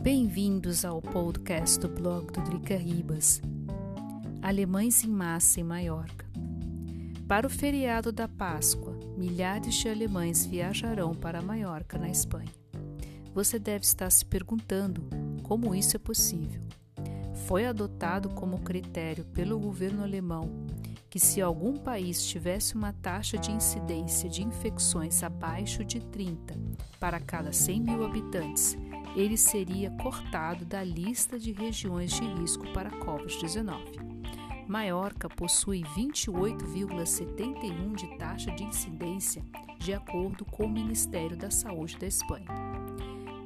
Bem-vindos ao podcast do blog do Drica Ribas. Alemães em massa em Maiorca. Para o feriado da Páscoa, milhares de alemães viajarão para Maiorca, na Espanha. Você deve estar se perguntando como isso é possível. Foi adotado como critério pelo governo alemão que, se algum país tivesse uma taxa de incidência de infecções abaixo de 30 para cada 100 mil habitantes, ele seria cortado da lista de regiões de risco para a Covid-19. Maiorca possui 28,71 de taxa de incidência, de acordo com o Ministério da Saúde da Espanha.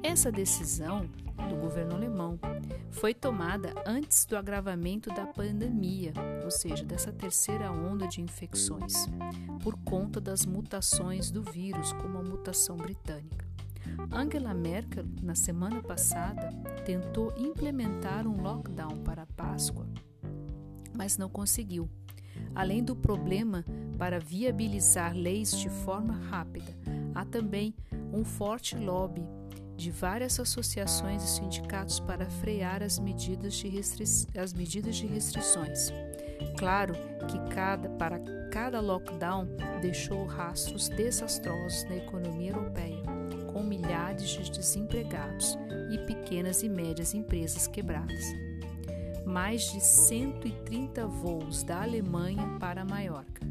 Essa decisão do governo alemão foi tomada antes do agravamento da pandemia, ou seja, dessa terceira onda de infecções, por conta das mutações do vírus, como a mutação britânica. Angela Merkel, na semana passada, tentou implementar um lockdown para a Páscoa, mas não conseguiu. Além do problema para viabilizar leis de forma rápida, há também um forte lobby de várias associações e sindicatos para frear as medidas de, as medidas de restrições. Claro que cada, para cada lockdown deixou rastros desastrosos na economia europeia com milhares de desempregados e pequenas e médias empresas quebradas. Mais de 130 voos da Alemanha para Maiorca.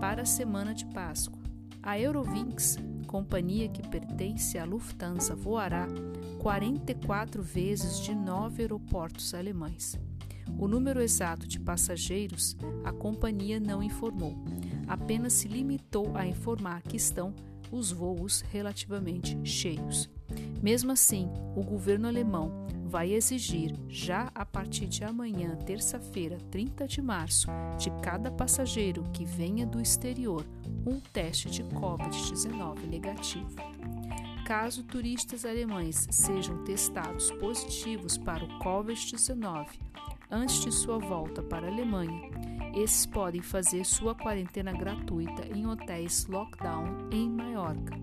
Para a semana de Páscoa, a Eurowings, companhia que pertence à Lufthansa, voará 44 vezes de nove aeroportos alemães. O número exato de passageiros a companhia não informou, apenas se limitou a informar que estão os voos relativamente cheios. Mesmo assim, o governo alemão vai exigir, já a partir de amanhã, terça-feira, 30 de março, de cada passageiro que venha do exterior um teste de Covid-19 negativo. Caso turistas alemães sejam testados positivos para o Covid-19 antes de sua volta para a Alemanha, esses podem fazer sua quarentena gratuita em hotéis lockdown em Maiorca.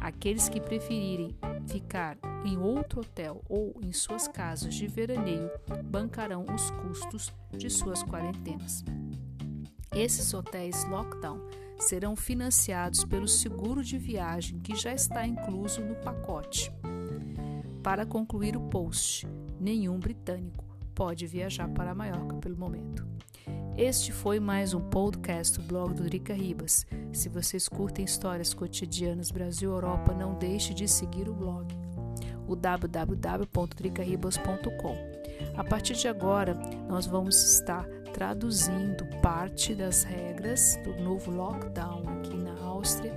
Aqueles que preferirem ficar em outro hotel ou em suas casas de veraneio bancarão os custos de suas quarentenas. Esses hotéis lockdown serão financiados pelo seguro de viagem que já está incluso no pacote. Para concluir o post, nenhum britânico pode viajar para Maiorca pelo momento. Este foi mais um podcast do blog do Drica Ribas. Se vocês curtem histórias cotidianas Brasil-Europa, não deixe de seguir o blog, o www.dricaribas.com. A partir de agora, nós vamos estar traduzindo parte das regras do novo lockdown aqui na Áustria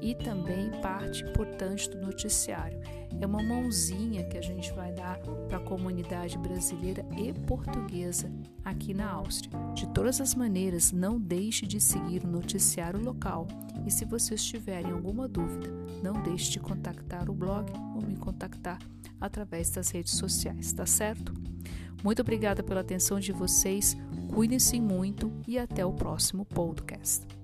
e também parte importante do noticiário. É uma mãozinha que a gente vai dar para a comunidade brasileira e portuguesa aqui na Áustria. De todas as maneiras, não deixe de seguir o noticiário local e se vocês tiverem alguma dúvida, não deixe de contactar o blog ou me contactar através das redes sociais, tá certo? Muito obrigada pela atenção de vocês, cuidem-se muito e até o próximo podcast.